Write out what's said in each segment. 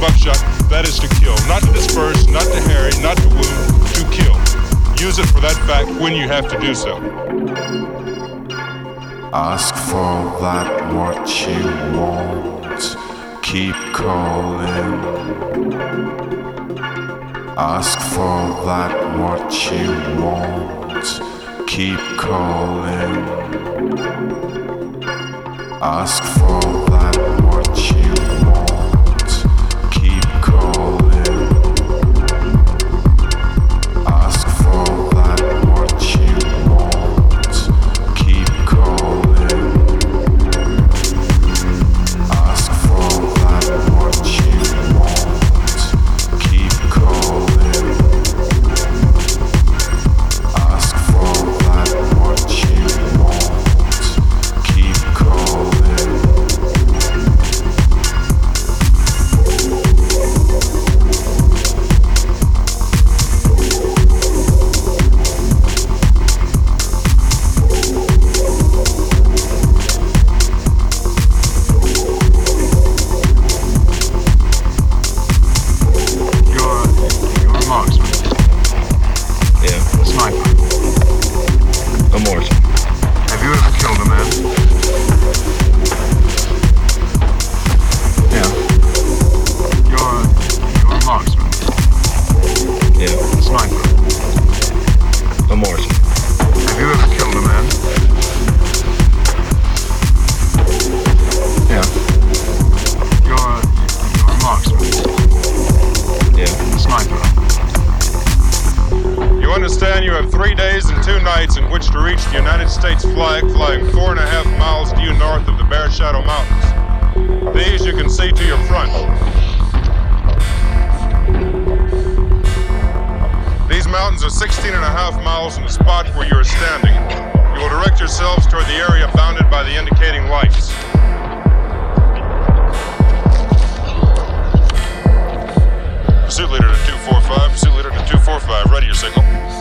buckshot, that is to kill. Not to disperse, not to harry, not to wound, to kill. Use it for that fact when you have to do so. Ask for that what you want. Keep calling. Ask for that what you want. Keep calling. Ask for that what you in which to reach the United States flag flying four and a half miles due north of the Bear Shadow Mountains. These you can see to your front. These mountains are 16 and a half miles from the spot where you are standing. You will direct yourselves toward the area bounded by the indicating lights. Pursuit leader to 245, pursuit leader to 245, ready your signal.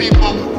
people.